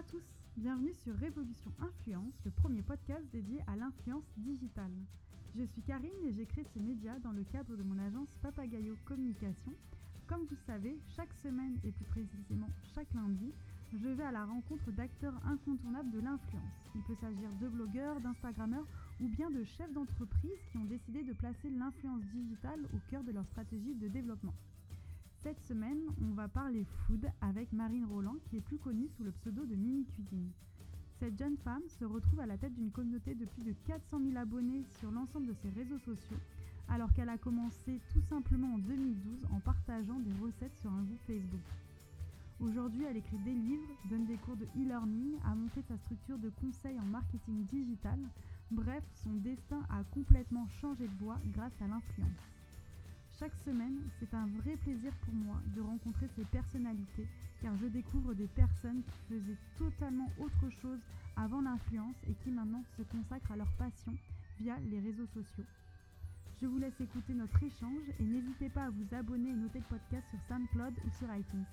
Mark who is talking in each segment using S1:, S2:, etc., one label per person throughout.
S1: à tous, bienvenue sur Révolution Influence, le premier podcast dédié à l'influence digitale. Je suis Karine et j'ai créé ce média dans le cadre de mon agence Papagayo Communication. Comme vous le savez, chaque semaine et plus précisément chaque lundi, je vais à la rencontre d'acteurs incontournables de l'influence. Il peut s'agir de blogueurs, d'instagrammeurs ou bien de chefs d'entreprise qui ont décidé de placer l'influence digitale au cœur de leur stratégie de développement. Cette semaine, on va parler food avec Marine Roland, qui est plus connue sous le pseudo de Mini Cuisine. Cette jeune femme se retrouve à la tête d'une communauté de plus de 400 000 abonnés sur l'ensemble de ses réseaux sociaux, alors qu'elle a commencé tout simplement en 2012 en partageant des recettes sur un groupe Facebook. Aujourd'hui, elle écrit des livres, donne des cours de e-learning, a monté sa structure de conseil en marketing digital. Bref, son destin a complètement changé de voie grâce à l'influence. Chaque semaine, c'est un vrai plaisir pour moi de rencontrer ces personnalités car je découvre des personnes qui faisaient totalement autre chose avant l'influence et qui maintenant se consacrent à leur passion via les réseaux sociaux. Je vous laisse écouter notre échange et n'hésitez pas à vous abonner et noter le podcast sur SoundCloud ou sur iTunes.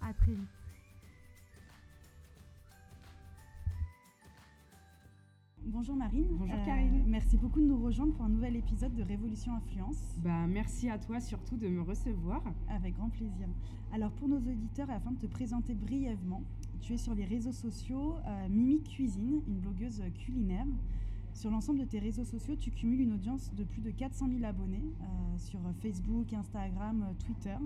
S1: À très vite. Bonjour Marine.
S2: Bonjour Karine.
S1: Merci beaucoup de nous rejoindre pour un nouvel épisode de Révolution Influence.
S2: Bah, merci à toi surtout de me recevoir.
S1: Avec grand plaisir. Alors pour nos auditeurs, afin de te présenter brièvement, tu es sur les réseaux sociaux euh, Mimi Cuisine, une blogueuse culinaire. Sur l'ensemble de tes réseaux sociaux, tu cumules une audience de plus de 400 000 abonnés euh, sur Facebook, Instagram, euh, Twitter.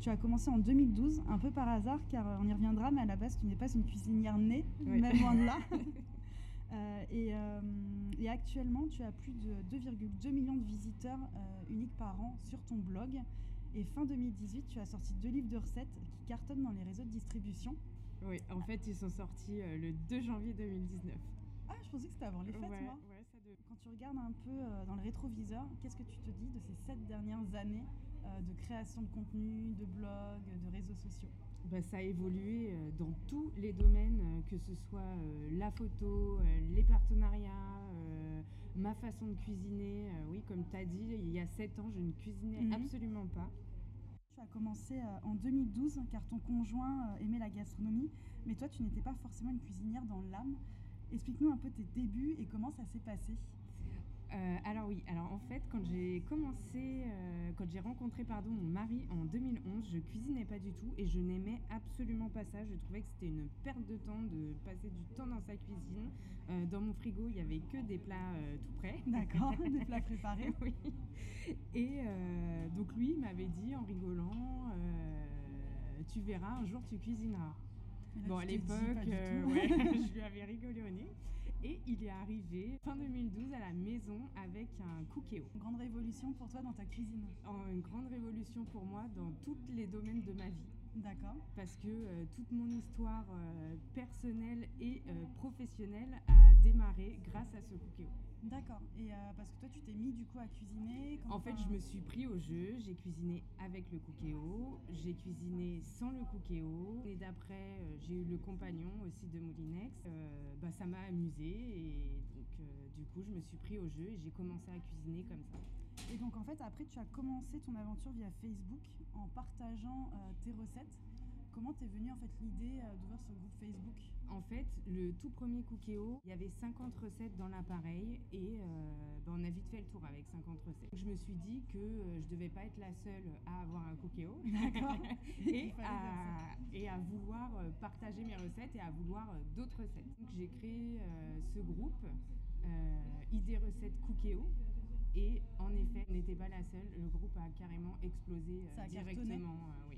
S1: Tu as commencé en 2012, un peu par hasard, car on y reviendra, mais à la base, tu n'es pas une cuisinière née, même loin de là. Euh, et, euh, et, actuellement, tu as plus de 2,2 millions de visiteurs euh, uniques par an sur ton blog. Et fin 2018, tu as sorti deux livres de recettes qui cartonnent dans les réseaux de distribution.
S2: Oui, en fait, ils sont sortis le 2 janvier 2019.
S1: Ah, je pensais que c'était avant les fêtes,
S2: ouais,
S1: moi.
S2: Ouais, ça de...
S1: Quand tu regardes un peu dans le rétroviseur, qu'est-ce que tu te dis de ces sept dernières années de création de contenu, de blog, de réseaux sociaux?
S2: Bah, ça a évolué dans tous les domaines, que ce soit la photo, les partenariats, ma façon de cuisiner. oui, comme tu as dit, il y a 7 ans, je ne cuisinais
S1: Mhm.
S2: absolument pas.
S1: Tu as commencé en 2012 car ton conjoint aimait la gastronomie, mais toi tu n'étais pas forcément une cuisinière dans l'âme. Explique-nous un peu tes débuts et comment ça s'est passé.
S2: Euh, alors oui, alors en fait quand j'ai commencé, euh, quand j'ai rencontré pardon mon mari en 2011, je cuisinais pas du tout et je n'aimais absolument pas ça. Je trouvais que c'était une perte de temps de passer du temps dans sa cuisine. Euh, dans mon frigo, il y avait que des plats tout prêts.
S1: D'accord, des plats préparés.
S2: oui. Et donc lui m'avait dit en rigolant, tu verras un jour tu cuisineras.
S1: Là,
S2: bon à l'époque, euh, ouais, je lui avais rigolé au nez. Et il est arrivé fin 2012 à la maison avec un cookéo.
S1: Une grande révolution pour toi dans ta cuisine.
S2: En- Une grande révolution pour moi dans tous les domaines de ma vie.
S1: D'accord.
S2: Parce que euh, toute mon histoire euh, personnelle et professionnelle a démarré grâce à ce cookéo.
S1: D'accord. Et euh, parce que toi tu t'es mis du coup à cuisiner.
S2: En fait, je me suis pris au jeu. J'ai cuisiné avec le cookéo, j'ai cuisiné sans le cookéo. Et d'après, euh, j'ai eu le compagnon aussi de Moulinex. Euh, bah, ça m'a amusé et donc euh, du coup, je me suis pris au jeu et j'ai commencé à cuisiner comme ça.
S1: Et donc en fait après tu as commencé ton aventure via Facebook en partageant euh, tes recettes. Comment t'es venue en fait l'idée euh, d'ouvrir ce groupe Facebook?
S2: En fait, le tout premier cookéo, il y avait 50 recettes dans l'appareil et euh, bah, on a vite fait le tour avec 50 recettes. Je me suis dit que euh, je devais pas être la seule à avoir un cookéo et, à, et à vouloir euh, partager mes recettes et à vouloir d'autres recettes. Donc j'ai créé euh, ce groupe, euh, Idées Recettes Cookéo. Et en effet, on n'était pas la seule. Le groupe a carrément explosé
S1: Ça a
S2: directement. oui.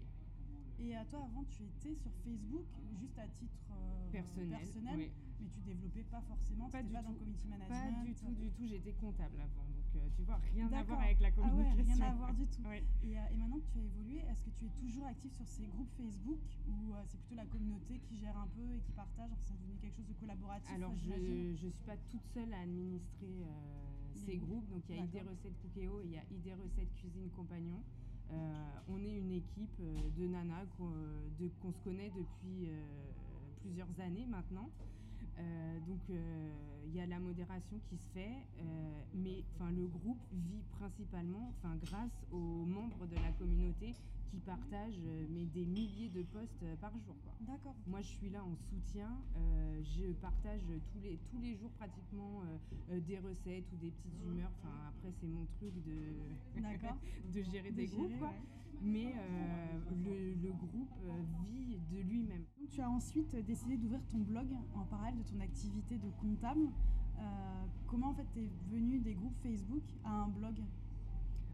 S1: Et à toi avant tu étais sur Facebook juste à titre euh,
S2: Personnel. oui.
S1: mais tu développais pas forcément,
S2: Pas
S1: tu
S2: du
S1: pas dans
S2: tout.
S1: le community
S2: Pas
S1: management.
S2: du tout, du tout. J'étais comptable avant. Donc, euh, tu vois, rien à voir avec la
S1: Ah ouais,
S2: communication.
S1: rien à voir du tout. Et, euh, et maintenant que tu as évolué, est-ce que tu es toujours actif sur ces groupes Facebook ou euh, c'est plutôt la communauté qui gère un peu et qui partage C'est devenu quelque chose de collaboratif
S2: Alors,
S1: euh,
S2: je ne suis pas toute seule à administrer euh, ces
S1: groupes.
S2: groupes. Donc, il y a ID. Recettes Cookéo et il y a ID Recettes Cuisine Compagnon. Euh, on est une équipe euh, de nanas qu'on de- qu'on se connaît depuis euh, plusieurs années maintenant. Euh, donc euh, il y a la modération qui se fait, euh, mais le groupe vit principalement, grâce aux membres de la communauté qui partagent euh, mais des milliers de posts euh, par jour.
S1: D'accord.
S2: Moi, je suis là en soutien. euh, je partage tous les, tous les jours pratiquement euh, des recettes ou des petites humeurs. Enfin, après, c'est mon truc de,
S1: D'accord.
S2: de gérer
S1: De
S2: des
S1: gérer,
S2: groupes. quoi.
S1: ouais.
S2: Mais euh, le, le groupe vit de lui-même.
S1: Donc, tu as ensuite décidé d'ouvrir ton blog en parallèle de ton activité de comptable. Comment en fait t'es venu des groupes Facebook à un blog?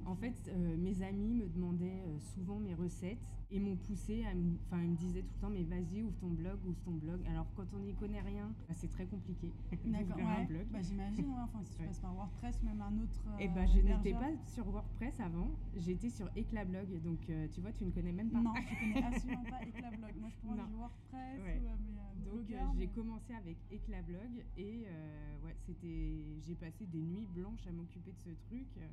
S2: En fait, euh, mes amis me demandaient euh, souvent mes recettes et m'ont poussé, enfin, ils me disaient tout le temps, mais vas-y, ouvre ton blog, ouvre ton blog. Alors, quand on n'y connaît rien, bah, c'est très compliqué
S1: D'accord,
S2: d'ouvrir un
S1: ouais.
S2: blog.
S1: Bah, j'imagine, ouais. enfin, si tu
S2: Ouais.
S1: passes par WordPress ou même un autre.
S2: Et
S1: euh,
S2: bah, je n'étais pas sur WordPress avant, j'étais sur Eclablog, donc tu vois, tu ne connais même pas.
S1: Non, je connais absolument pas Eclablog. Moi, je prends du WordPress
S2: Ouais.
S1: ou mais,
S2: Donc euh,
S1: blogueur,
S2: j'ai commencé avec Eclablog et euh, ouais, c'était, j'ai passé des nuits blanches à m'occuper de ce truc, euh,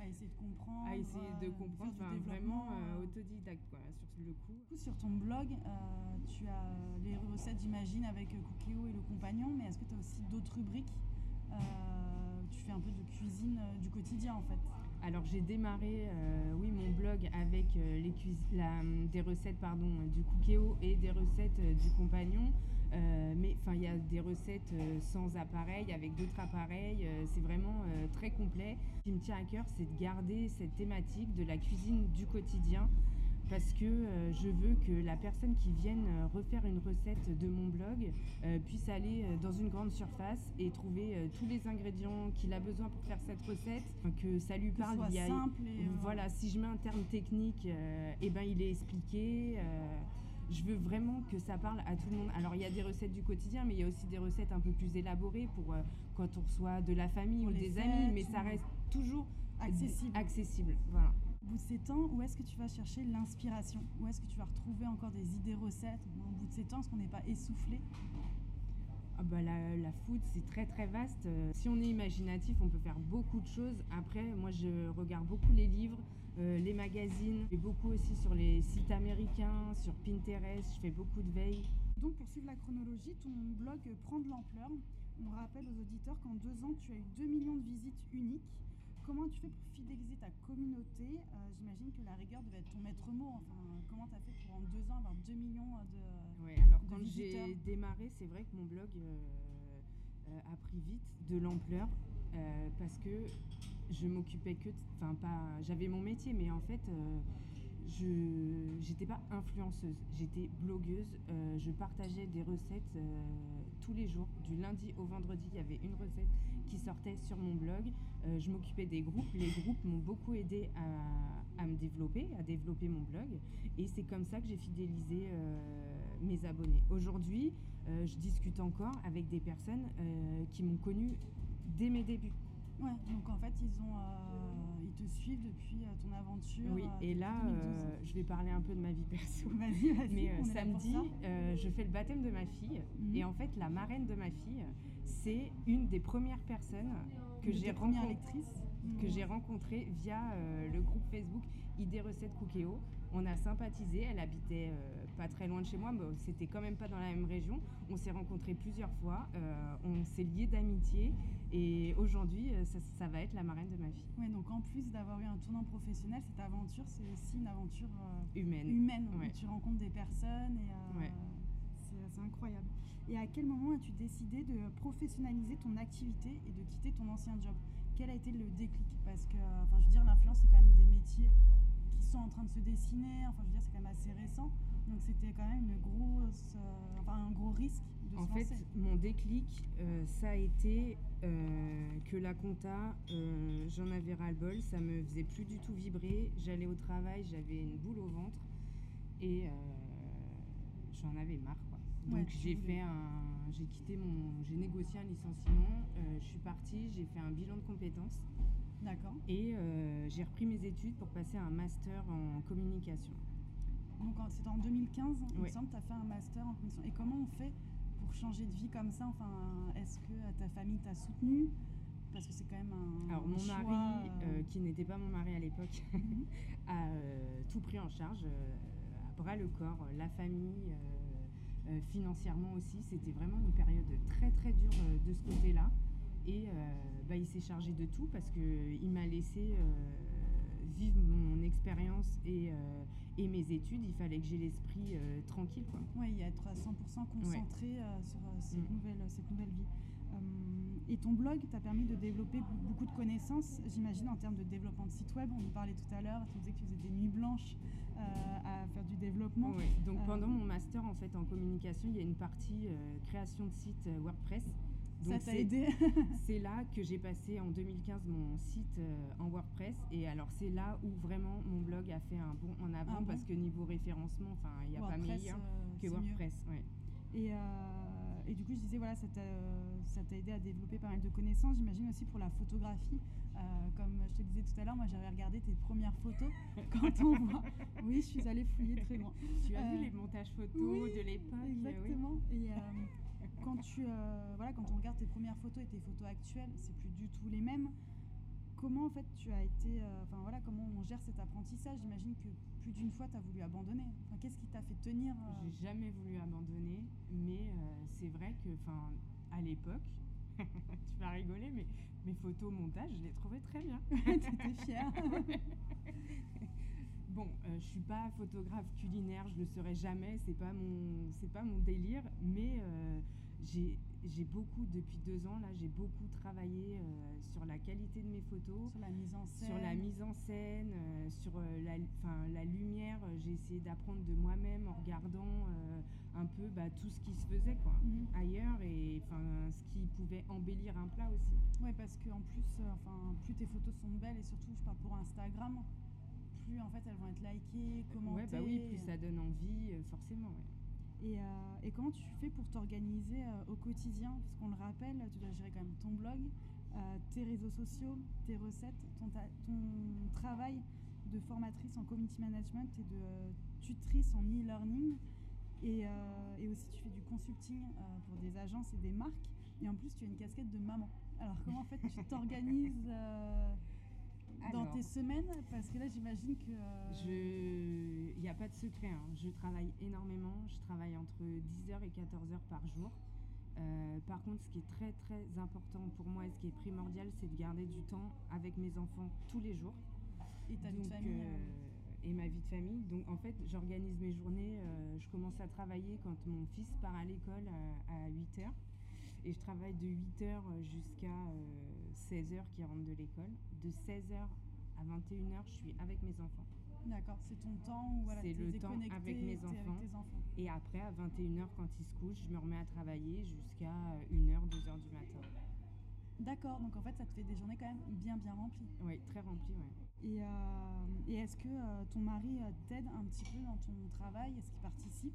S1: à essayer de comprendre.
S2: à essayer de
S1: euh,
S2: comprendre, enfin, vraiment euh,
S1: euh.
S2: autodidacte quoi, sur le coup.
S1: Du coup, sur ton blog, euh, tu as les recettes, j'imagine, avec euh, Cookéo et le compagnon, mais est-ce que tu as aussi d'autres rubriques Euh, Tu fais un peu de cuisine euh, du quotidien, en fait?
S2: Alors j'ai démarré, euh, oui, mon blog avec euh, les cuis- la, hum, des recettes pardon, euh, du Cookéo et des recettes euh, du compagnon. Euh, mais enfin, il y a des recettes euh, sans appareil, avec d'autres appareils. euh, c'est vraiment très complet. Ce qui me tient à cœur, c'est de garder cette thématique de la cuisine du quotidien. Parce que je veux que la personne qui vienne refaire une recette de mon blog puisse aller dans une grande surface et trouver tous les ingrédients qu'il a besoin pour faire cette recette, que ça lui
S1: Que
S2: parle.
S1: soit
S2: il y a-
S1: simple et.
S2: voilà, si je mets un terme technique, eh ben, il est expliqué. euh, je veux vraiment que ça parle à tout le monde. Alors, il y a des recettes du quotidien, mais il y a aussi des recettes un peu plus élaborées pour euh, quand on reçoit de la famille
S1: Pour
S2: ou des
S1: fêtes
S2: amis, mais ça reste toujours
S1: accessible.
S2: accessible. Voilà.
S1: Au bout de ces temps, où est-ce que tu vas chercher l'inspiration? Où est-ce que tu vas retrouver encore des idées recettes? Au bout de ces temps, est-ce qu'on n'est pas essoufflé?
S2: Ah bah, la, la food, c'est très très vaste. Euh, Si on est imaginatif, on peut faire beaucoup de choses. Après, moi, je regarde beaucoup les livres, euh, les magazines. Beaucoup aussi sur les sites américains, sur Pinterest. Je fais beaucoup de veille.
S1: Donc, pour suivre la chronologie, ton blog prend de l'ampleur. On rappelle aux auditeurs qu'en deux ans, tu as eu 2 millions de visites uniques. Comment tu fais pour fidéliser ta communauté? Euh, J'imagine que la rigueur devait être ton maître mot. Enfin, comment tu as fait pour en deux ans avoir 2 millions de.
S2: Ouais, alors
S1: de
S2: quand
S1: visiteurs?
S2: j'ai démarré, c'est vrai que mon blog euh, euh, a pris vite de l'ampleur euh, parce que je m'occupais que, enfin pas, j'avais mon métier, mais en fait, euh, je j'étais pas influenceuse, j'étais blogueuse. euh, je partageais des recettes euh, tous les jours, du lundi au vendredi, il y avait une recette qui sortait sur mon blog. Je m'occupais des groupes, les groupes m'ont beaucoup aidé à, à me développer, à développer mon blog. Et c'est comme ça que j'ai fidélisé mes abonnés. Aujourd'hui, je discute encore avec des personnes qui m'ont connue dès mes débuts.
S1: Ouais, donc en fait, ils, ont, euh, ils te suivent depuis euh, ton aventure.
S2: Oui,
S1: euh,
S2: et là,
S1: 2012.
S2: euh, je vais parler un peu de ma vie perso.
S1: Vas-y, vas-y.
S2: Mais samedi,
S1: ça.
S2: je fais le baptême de ma fille.
S1: Mhm.
S2: Et en fait, la marraine de ma fille, c'est une des premières personnes que j'ai rencontrées
S1: Mhm.
S2: j'ai rencontré via le groupe Facebook Idées Recettes Cookéo. On a sympathisé, elle habitait euh, pas très loin de chez moi, mais c'était quand même pas dans la même région. On s'est rencontrés plusieurs fois, euh, on s'est liés d'amitié et aujourd'hui, euh, ça, ça va être la marraine de ma fille,
S1: Ouais, donc en plus d'avoir eu un tournant professionnel, cette aventure, c'est aussi une aventure euh,
S2: humaine.
S1: humaine où tu rencontres des personnes et
S2: Ouais.
S1: c'est incroyable. Et à quel moment as-tu décidé de professionnaliser ton activité et de quitter ton ancien job? Quel a été le déclic? Parce que, enfin, je veux dire, l'influence, c'est quand même des métiers sont en train de se dessiner. Enfin, je veux dire, c'est quand même assez récent. Donc, c'était quand même une grosse, euh, enfin, un gros risque de
S2: En
S1: se
S2: fait,
S1: lancer.
S2: mon déclic, euh, ça a été euh, que la compta, j'en avais ras-le-bol, ça me faisait plus du tout vibrer. J'allais au travail, j'avais une boule au ventre et j'en avais marre. Quoi. Donc j'ai fait un, j'ai quitté mon, j'ai négocié un licenciement. je suis partie, j'ai fait un bilan de compétences
S1: D'accord.
S2: et euh, j'ai repris mes études pour passer un master en communication.
S1: Donc, c'était en 2015, il me semble, tu as fait un master en communication. Et comment on fait pour changer de vie comme ça? Enfin, est-ce que euh, ta famille t'a soutenu Parce que c'est quand même un.
S2: Alors mon
S1: choix,
S2: mari,
S1: euh,
S2: euh, qui n'était pas mon mari à l'époque,
S1: Mhm.
S2: a euh, tout pris en charge, à bras le corps, la famille, financièrement aussi. C'était vraiment une période très très dure de ce côté-là. Et bah, il s'est chargé de tout parce qu'il m'a laissé euh, vivre mon expérience et, et mes études, il fallait que j'ai l'esprit tranquille.
S1: Oui, y être à 100% concentré sur cette, nouvelle, cette nouvelle vie. Et ton blog t'a permis de développer beaucoup de connaissances, j'imagine, en termes de développement de site web. On en parlait tout à l'heure, tu disais que tu faisais des nuits blanches euh, à faire du développement.
S2: Oui, donc euh, pendant mon master en fait en communication, il y a une partie euh, création de site WordPress.
S1: Donc ça t'a aidé
S2: C'est là que j'ai passé en 2015 mon site en WordPress et alors c'est là où vraiment mon blog a fait un bond en avant parce que niveau référencement, il n'y a pas meilleur que WordPress. Ouais.
S1: Et et du coup, je disais, voilà, ça t'a aidé à développer pas mal de connaissances. J'imagine aussi pour la photographie. Euh, comme je te disais tout à l'heure, moi j'avais regardé tes premières photos quand on voit. Oui, je suis allée fouiller très loin.
S2: Tu as vu euh, les montages photos de l'époque
S1: Exactement. Et euh, quand, tu, voilà, quand on regarde tes premières photos et tes photos actuelles, c'est plus du tout les mêmes comment en fait tu as été, euh, enfin voilà, comment on gère cet apprentissage? J'imagine que plus d'une fois tu as voulu abandonner. Enfin, Qu'est-ce qui t'a fait tenir
S2: euh? J'ai jamais voulu abandonner, mais euh, c'est vrai que, enfin, à l'époque, tu vas rigoler, mais mes photos montage, je les trouvais très bien.
S1: tu étais fière.
S2: bon, je suis pas photographe culinaire, je le serai jamais, c'est pas mon, c'est pas mon délire, mais j'ai beaucoup, depuis deux ans, là, j'ai beaucoup travaillé euh, sur la qualité de mes photos.
S1: Sur la mise en scène.
S2: Sur la mise en scène, euh, sur euh, la, la lumière. J'ai essayé d'apprendre de moi-même en regardant un peu bah, tout ce qui se faisait quoi, mhm. ailleurs et ce qui pouvait embellir un plat aussi.
S1: Oui, parce qu'en plus, enfin, plus tes photos sont belles et surtout, je parle pour Instagram, plus en fait elles vont être likées, commentées.
S2: Ouais, bah oui, plus ça donne envie, forcément.
S1: Et, euh, et, comment tu fais pour t'organiser euh, au quotidien? Parce qu'on le rappelle, tu dois gérer quand même ton blog, euh, tes réseaux sociaux, tes recettes, ton, travail de formatrice en community management et de tutrice en e-learning. Et, aussi tu fais du consulting pour des agences et des marques. Et en plus tu as une casquette de maman. Alors comment en fait tu t'organises dans tes semaines Parce que là, j'imagine que.
S2: Euh, il n'y a pas de secret. Hein. Je travaille énormément. Je travaille entre 10h et 14h par jour. Euh, par contre, ce qui est très très important pour moi et ce qui est primordial, c'est de garder du temps avec mes enfants tous les jours.
S1: Et ta vie de famille euh,
S2: Et ma vie de famille. Donc en fait, j'organise mes journées. je commence à travailler quand mon fils part à l'école à 8h. Et je travaille de 8h jusqu'à 16h qui rentre de l'école. De 16h à 21h, je suis avec mes enfants.
S1: D'accord, c'est ton temps où voilà,
S2: C'est le temps avec mes enfants. Et après, à 21h, quand ils se couchent, je me remets à travailler jusqu'à 1h, 2h du matin.
S1: D'accord, donc en fait, ça te fait des journées quand même bien, bien remplies.
S2: Oui, très remplies, oui.
S1: Et, euh, et est-ce que euh, ton mari euh, t'aide un petit peu dans ton travail? Est-ce qu'il participe?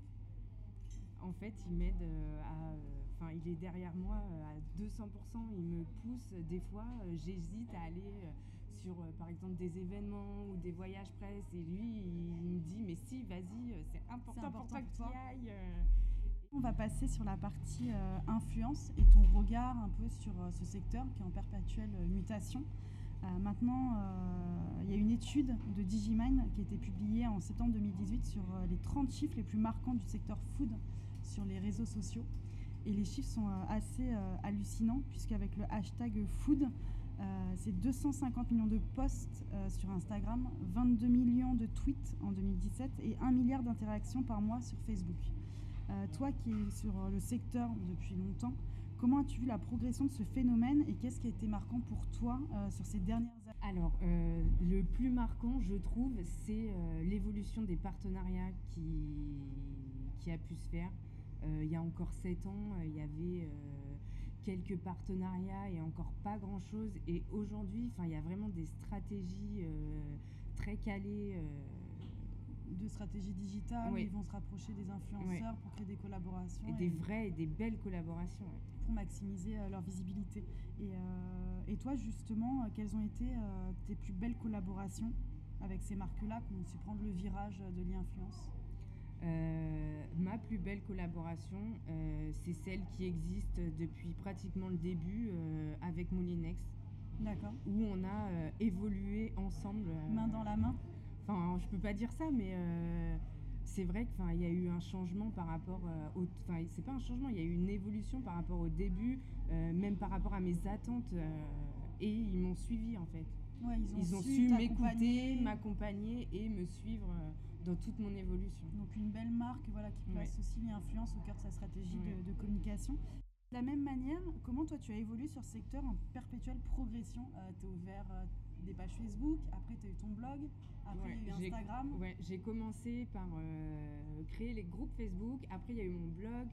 S2: En fait, il m'aide à Enfin, il est derrière moi euh, à 200%. Il me pousse. Des fois, euh, j'hésite à aller euh, sur, par exemple, des événements ou des voyages presse. Et lui, il me dit, mais si, vas-y, c'est important, pour toi que tu ailles.
S1: On va passer sur la partie influence et ton regard un peu sur ce secteur qui est en perpétuelle mutation. maintenant, il y a une étude de Digimine qui a été publiée en septembre 2018 sur les 30 chiffres les plus marquants du secteur food sur les réseaux sociaux. Et les chiffres sont euh, assez euh, hallucinants, puisqu'avec le hashtag food, euh, c'est 250 millions de posts sur Instagram, 22 millions de tweets en 2017 et 1 milliard d'interactions par mois sur Facebook. toi qui es sur le secteur depuis longtemps, comment as-tu vu la progression de ce phénomène et qu'est-ce qui a été marquant pour toi sur ces dernières années?
S2: Alors, le plus marquant, je trouve, c'est l'évolution des partenariats qui, qui a pu se faire. Euh, il y a encore 7 ans, euh, il y avait euh, quelques partenariats et encore pas grand-chose. Et aujourd'hui, il y a vraiment des stratégies très calées.
S1: de stratégies digitales où ils vont se rapprocher des influenceurs pour créer des collaborations.
S2: Et, des vraies et des belles collaborations.
S1: Pour maximiser leur visibilité. Et, et, toi, justement, quelles ont été tes plus belles collaborations avec ces marques-là qui ont su prendre le virage de l'influence?
S2: Euh, ma plus belle collaboration, euh, c'est celle qui existe depuis pratiquement le début euh, avec Moulinex.
S1: D'accord.
S2: Où on a évolué ensemble.
S1: main dans la main
S2: Enfin, je peux pas dire ça, mais c'est vrai qu'il y a eu un changement par rapport au. Enfin, c'est pas un changement, il y a eu une évolution par rapport au début, même par rapport à mes attentes. et ils m'ont suivi en fait.
S1: Ouais,
S2: Ils ont su m'écouter, m'accompagner et me suivre dans toute mon évolution.
S1: Donc une belle marque voilà, qui place
S2: Ouais.
S1: aussi l'influence au cœur de sa stratégie de-
S2: Ouais.
S1: de, communication. De la même manière, comment toi tu as évolué sur ce secteur en perpétuelle progression? Tu as ouvert euh, des pages Facebook, après tu as eu ton blog, après
S2: Ouais,
S1: il y a eu Instagram.
S2: Ouais, j'ai commencé par euh, créer les groupes Facebook. Après, il y a eu mon blog.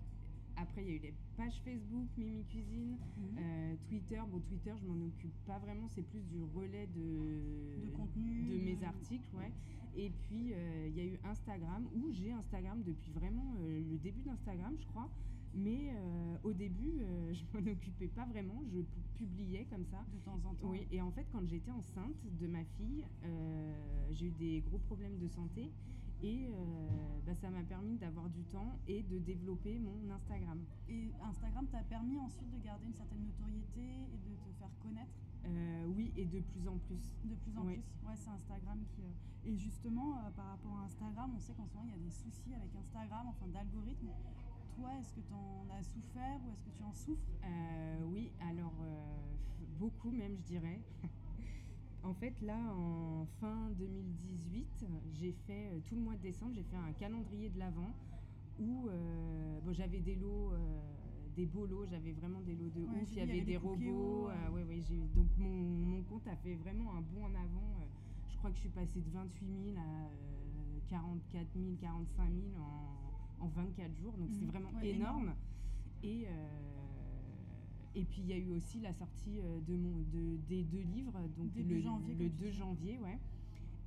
S2: Après, il y a eu les pages Facebook, Mimi Cuisine,
S1: Mhm.
S2: euh, Twitter. Bon, Twitter, je m'en occupe pas vraiment. C'est plus du relais de,
S1: de contenu.
S2: de mes articles, ouais. Et puis, euh, il y a eu Instagram, où j'ai Instagram depuis vraiment euh, le début d'Instagram, je crois. Mais euh, au début, je m'en occupais pas vraiment. Je pu- publiais comme ça.
S1: De temps en temps.
S2: Oui, et en fait, quand j'étais enceinte de ma fille, j'ai eu des gros problèmes de santé. Et bah, ça m'a permis d'avoir du temps et de développer mon Instagram.
S1: Et Instagram t'a permis ensuite de garder une certaine notoriété et de te faire connaître?
S2: Euh, oui, et de plus en plus.
S1: de plus en
S2: Oui.
S1: plus. Ouais, c'est Instagram qui. euh, Et justement, euh, par rapport à Instagram, on sait qu'en ce moment il y a des soucis avec Instagram, enfin d'algorithme. Toi, est-ce que tu en as souffert ou est-ce que tu en souffres?
S2: Oui, alors beaucoup même, je dirais. en fait, là, en fin 2018, j'ai fait tout le mois de décembre, j'ai fait un calendrier de l'avant où bon, j'avais des lots, des beaux lots, j'avais vraiment des lots de
S1: Ouais,
S2: ouf. Il y avait des robots.
S1: euh.
S2: ouais, ouais, j'ai- donc mon, mon compte a fait vraiment un bond en avant. euh, je crois que je suis passée de 28 000 à euh, 44 000, 45 000 en, en 24 jours. Donc c'est
S1: Mhm.
S2: vraiment énorme.
S1: énorme.
S2: Et, euh, et puis il y a eu aussi la sortie euh, de mon, de, des deux livres, donc
S1: Début
S2: le,
S1: janvier,
S2: le
S1: comme tu
S2: 2
S1: dis.
S2: janvier, ouais.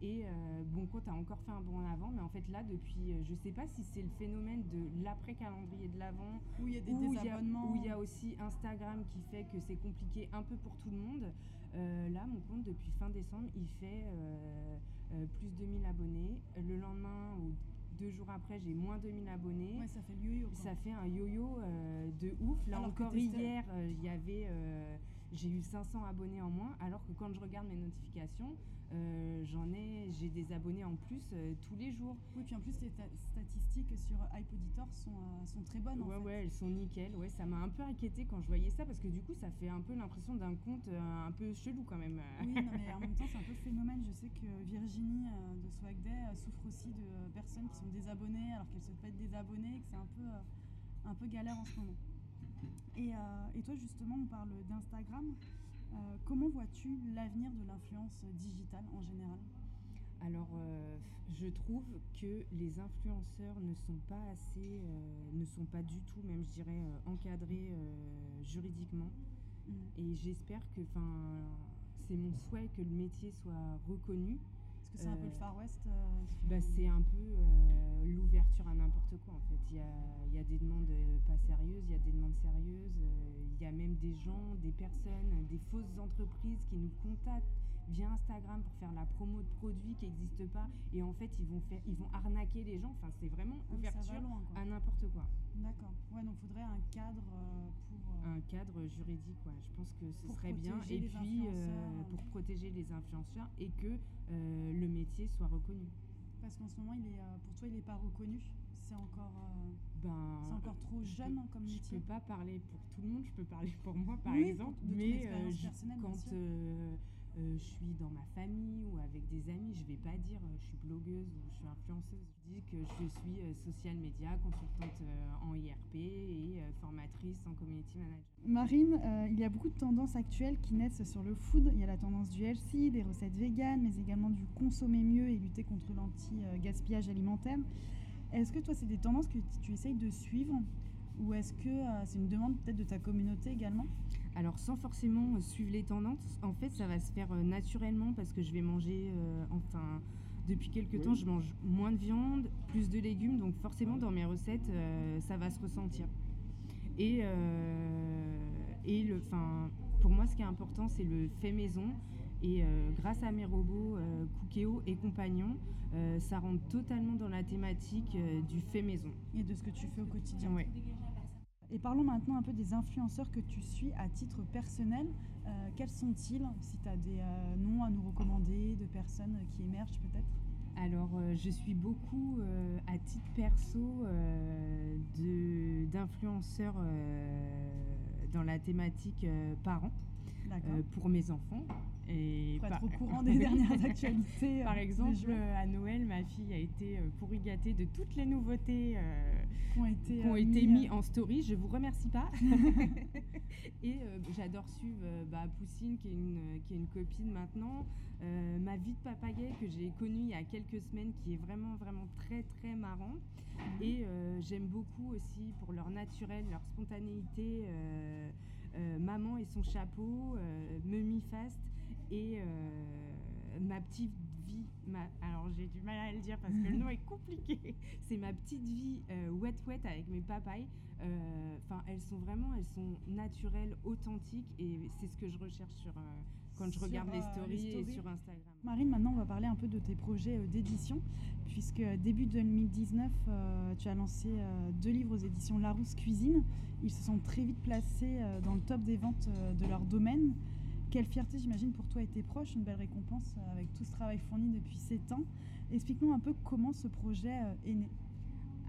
S2: Et euh, bon, compte a encore fait un bond en avant, mais en fait là, depuis, euh, je sais pas si c'est le phénomène de l'après-calendrier de l'avant,
S1: Où il y a des
S2: où il y a,
S1: désabonnements
S2: où il y a aussi Instagram qui fait que c'est compliqué un peu pour tout le monde. Euh, là, mon compte, depuis fin décembre, il fait euh, plus de 2000 abonnés. Le lendemain ou deux jours après, j'ai moins 2000 abonnés.
S1: Ouais, ça fait le yo-yo.
S2: Ça fait un yo-yo de ouf. Là
S1: Alors
S2: encore hier, il y avait, j'ai eu 500 abonnés en moins, alors que quand je regarde mes notifications, euh, j'en ai, j'ai des abonnés en plus euh, tous les jours.
S1: Oui, puis en plus, les ta- statistiques sur iPoditor sont, euh, sont très bonnes. en
S2: Ouais,
S1: fait.
S2: ouais, elles sont nickel. Ouais, ça m'a un peu inquiété quand je voyais ça parce que du coup, ça fait un peu l'impression d'un compte un peu chelou quand même.
S1: Oui, non, mais en même temps, c'est un peu le phénomène. Je sais que Virginie de Swag Day euh, souffre aussi de personnes qui sont désabonnées alors qu'elles souhaitent pas être désabonnées et que c'est un peu, un peu galère en ce moment. Et, euh, et toi, justement, on parle d'Instagram. Euh, comment vois-tu l'avenir de l'influence digitale en général?
S2: Alors, euh, je trouve que les influenceurs ne sont pas assez, euh, ne sont pas du tout, même je dirais, euh, encadrés juridiquement. Et j'espère que, enfin, c'est mon souhait que le métier soit reconnu.
S1: Parce que c'est un peu le
S2: Euh,
S1: Far West. euh,
S2: Bah, c'est un peu euh, l'ouverture à n'importe quoi en fait. Il y a, y a des demandes euh, pas sérieuses, il y a des demandes sérieuses, euh, il y a même des gens, des personnes, des fausses entreprises qui nous contactent via Instagram pour faire la promo de produits qui n'existent pas et en fait ils vont faire ils vont arnaquer les gens. Enfin c'est vraiment
S1: Ah
S2: ouverture
S1: loin,
S2: à n'importe quoi.
S1: D'accord. Ouais, donc faudrait un cadre euh, pour. euh,
S2: Un cadre juridique, ouais. je pense que ce serait bien. Et puis euh, pour protéger les influenceurs et que euh, le métier soit reconnu.
S1: Parce qu'en ce moment, il est, pour toi, il n'est pas reconnu. C'est encore,
S2: Ben,
S1: c'est encore trop
S2: je
S1: jeune hein, comme
S2: Je
S1: métier.
S2: peux pas parler pour tout le monde, je peux parler pour moi par
S1: Oui,
S2: exemple, mais quand je suis dans ma famille ou avec des amis, je vais pas dire euh, je suis blogueuse ou je suis influenceuse. Je dis que je suis euh, social media, consultante euh, en IRP et euh, formatrice en community manager.
S1: Marine, euh, il y a beaucoup de tendances actuelles qui naissent sur le food. Il y a la tendance du healthy, des recettes véganes, mais également du consommer mieux et lutter contre l'anti-gaspillage alimentaire. Est-ce que toi, c'est des tendances que tu essayes de suivre ou est-ce que euh, c'est une demande peut-être de ta communauté également?
S2: Alors sans forcément euh, suivre les tendances, en fait ça va se faire euh, naturellement parce que je vais manger, euh, enfin depuis quelques temps je mange moins de viande, plus de légumes, donc forcément dans mes recettes euh, ça va se ressentir. Et, euh, et le, enfin, pour moi ce qui est important c'est le fait maison. Et grâce à mes robots Cookéo et compagnons, ça rentre totalement dans la thématique du fait maison.
S1: et de ce que tu fais au quotidien
S2: Ouais.
S1: Et parlons maintenant un peu des influenceurs que tu suis à titre personnel. Euh, quels sont-ils Si tu as des euh, noms à nous recommander, de personnes qui émergent peut-être?
S2: Alors, euh, je suis beaucoup à titre perso d'influenceurs dans la thématique parents. pour mes enfants.
S1: Et pour être au courant des dernières actualités.
S2: Par exemple, à Noël, ma fille a été pourri gâtée de toutes les nouveautés qui ont été, ont été mis en story. Je vous remercie pas. et j'adore suivre bah, Poussine, qui est, une, qui est une copine maintenant. ma vie de papagaye que j'ai connue il y a quelques semaines, qui est vraiment, vraiment très, très marrant. Mhm. Et j'aime beaucoup aussi pour leur naturel, leur spontanéité. Euh, euh, Maman et son chapeau, euh, Mummy Fast et ma petite vie. Ma... Alors j'ai du mal à le dire parce que le nom est compliqué. C'est ma petite vie wet wet avec mes papayes. Enfin, elles sont vraiment, elles sont naturelles, authentiques et c'est ce que je recherche sur quand je regarde les stories, et sur Instagram.
S1: Marine, maintenant on va parler un peu de tes projets d'édition, puisque début 2019, tu as lancé deux livres aux éditions Larousse Cuisine. Ils se sont très vite placés euh, dans le top des ventes euh, de leur domaine. Quelle fierté, j'imagine, pour toi et tes proches, une belle récompense euh, avec tout ce travail fourni depuis 7 ans. Explique-nous un peu comment ce projet est né.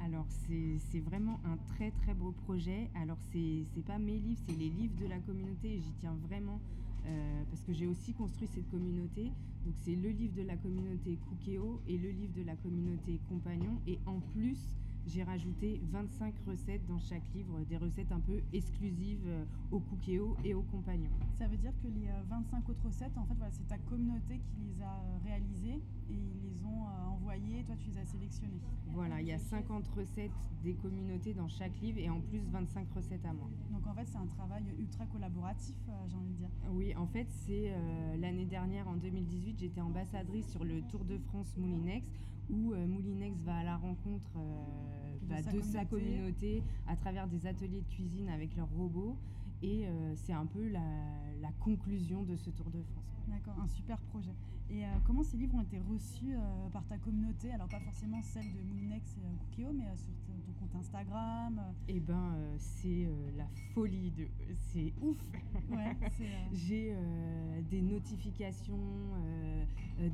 S2: Alors, c'est vraiment un très très beau projet. Alors, c'est pas mes livres, c'est les livres de la communauté et j'y tiens vraiment parce que j'ai aussi construit cette communauté. Donc, c'est le livre de la communauté Cookéo et le livre de la communauté Compagnon. Et en plus, j'ai rajouté 25 recettes dans chaque livre, des recettes un peu exclusives euh, aux cookéos et aux compagnons.
S1: Ça veut dire que les 25 euh, autres recettes, en fait, voilà, c'est ta communauté qui les a euh, réalisées et ils les ont envoyées, toi tu les as sélectionnées.
S2: Voilà, il y a 50 recettes des communautés dans chaque livre et en plus 25 recettes à moi.
S1: Donc en fait c'est un travail ultra collaboratif, j'ai envie de dire.
S2: Oui, en fait c'est l'année dernière, en 2018, j'étais ambassadrice sur le Tour de France Moulinex où Moulinex va à la rencontre bah, de, sa, communauté à travers des ateliers de cuisine avec leurs robots. Et euh, c'est un peu la, conclusion de ce Tour de France.
S1: D'accord, un super projet. Et euh, comment ces livres ont été reçus euh, par ta communauté? Alors pas forcément celle de Moulinex et Cookio, mais sur ton compte Instagram
S2: Eh ben, c'est la folie de... C'est ouf ouais, J'ai des notifications,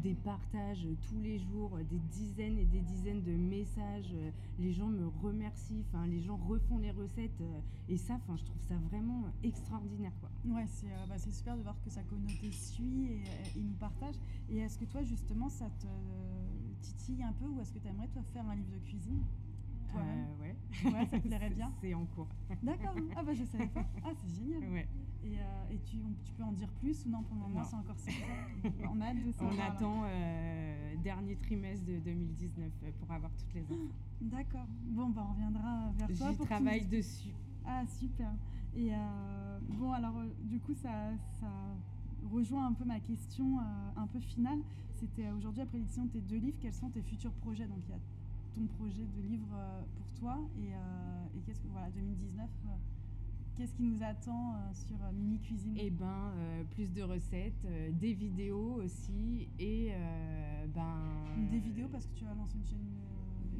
S2: des partages tous les jours, des dizaines et des dizaines de messages. les gens me remercient, les gens refont les recettes. et ça, je trouve ça vraiment extraordinaire. Quoi.
S1: Ouais, bah, c'est super de voir que sa communauté suit et, et nous partage. Et est-ce que toi, justement, ça te titille un peu ou est-ce que tu aimerais, toi, faire un livre de cuisine
S2: euh, ouais.
S1: ouais. ça te plairait bien
S2: C'est en cours.
S1: D'accord. Ah bah je savais pas. Ah c'est génial.
S2: Ouais.
S1: Et, euh, et tu, tu, peux en dire plus ou non pour le moment c'est encore secret
S2: On a de On attend euh, dernier trimestre de 2019 pour avoir toutes les infos.
S1: D'accord. Bon bah on reviendra vers toi.
S2: J'y travaille dessus.
S1: Ah super. Et bon alors du coup ça, ça rejoint un peu ma question euh, un peu finale. C'était euh, aujourd'hui, après l'édition de tes deux livres, quels sont tes futurs projets? Donc, il y a ton projet de livre euh, pour toi et, qu'est-ce que, voilà, 2019, Qu'est-ce qui nous attend sur Mimi Cuisine?
S2: Eh ben, plus de recettes, des vidéos aussi, et ben.
S1: Des vidéos parce que tu vas lancer une chaîne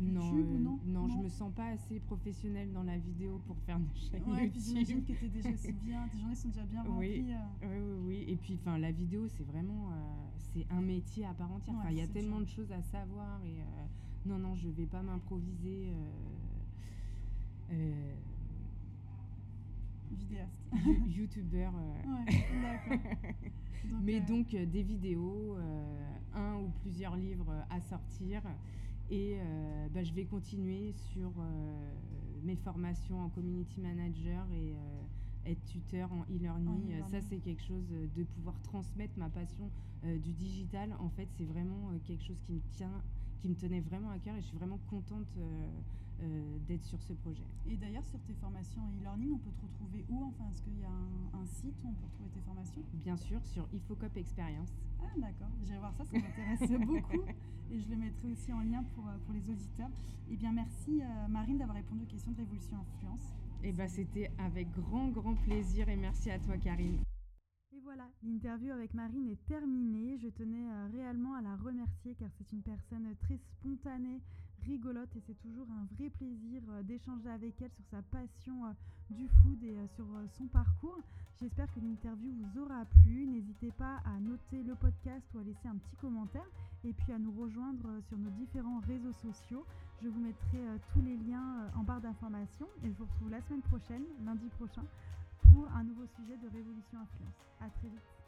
S1: non, euh,
S2: non, non, je me sens pas assez professionnelle dans la vidéo pour faire une chaîne
S1: ouais, YouTube. J'imagine que tu es déjà aussi bien, tes journées sont déjà bien remplies.
S2: Oui, euh. oui, oui, oui, Et puis, enfin, la vidéo, c'est vraiment, euh, c'est un métier à part entière. Il y a tellement de choses à savoir et non, non, je vais pas m'improviser.
S1: Vidéaste.
S2: Youtubeur.
S1: Ouais.
S2: Mais donc des vidéos, un ou plusieurs livres à sortir. Et euh, bah, je vais continuer sur euh, mes formations en community manager et euh, être tuteur en e-learning. ça, c'est quelque chose de pouvoir transmettre ma passion du digital. En fait, c'est vraiment quelque chose qui me tient, qui me tenait vraiment à cœur et je suis vraiment contente euh, d'être sur ce projet.
S1: Et d'ailleurs, sur tes formations e-learning, on peut te retrouver où Enfin, est-ce qu'il y a un, site où on peut retrouver tes formations?
S2: Bien sûr, sur Ifocop Experience.
S1: Ah, d'accord. J'irai voir ça, ça m'intéresse beaucoup. Et je le mettrai aussi en lien pour, euh, pour les auditeurs. Eh bien, merci euh, Marine d'avoir répondu aux questions de Révolution Influence.
S2: Eh bien, c'était avec grand, grand plaisir et merci à toi, Karine.
S3: Et voilà, l'interview avec Marine est terminée. Je tenais réellement à la remercier car c'est une personne très spontanée, rigolote et c'est toujours un vrai plaisir euh, d'échanger avec elle sur sa passion euh, du food et euh, sur son parcours. J'espère que l'interview vous aura plu. N'hésitez pas à noter le podcast ou à laisser un petit commentaire et puis à nous rejoindre sur nos différents réseaux sociaux. Je vous mettrai tous les liens en barre d'informations et je vous retrouve la semaine prochaine, lundi prochain,
S1: pour un nouveau sujet de Révolution Influence. À très vite.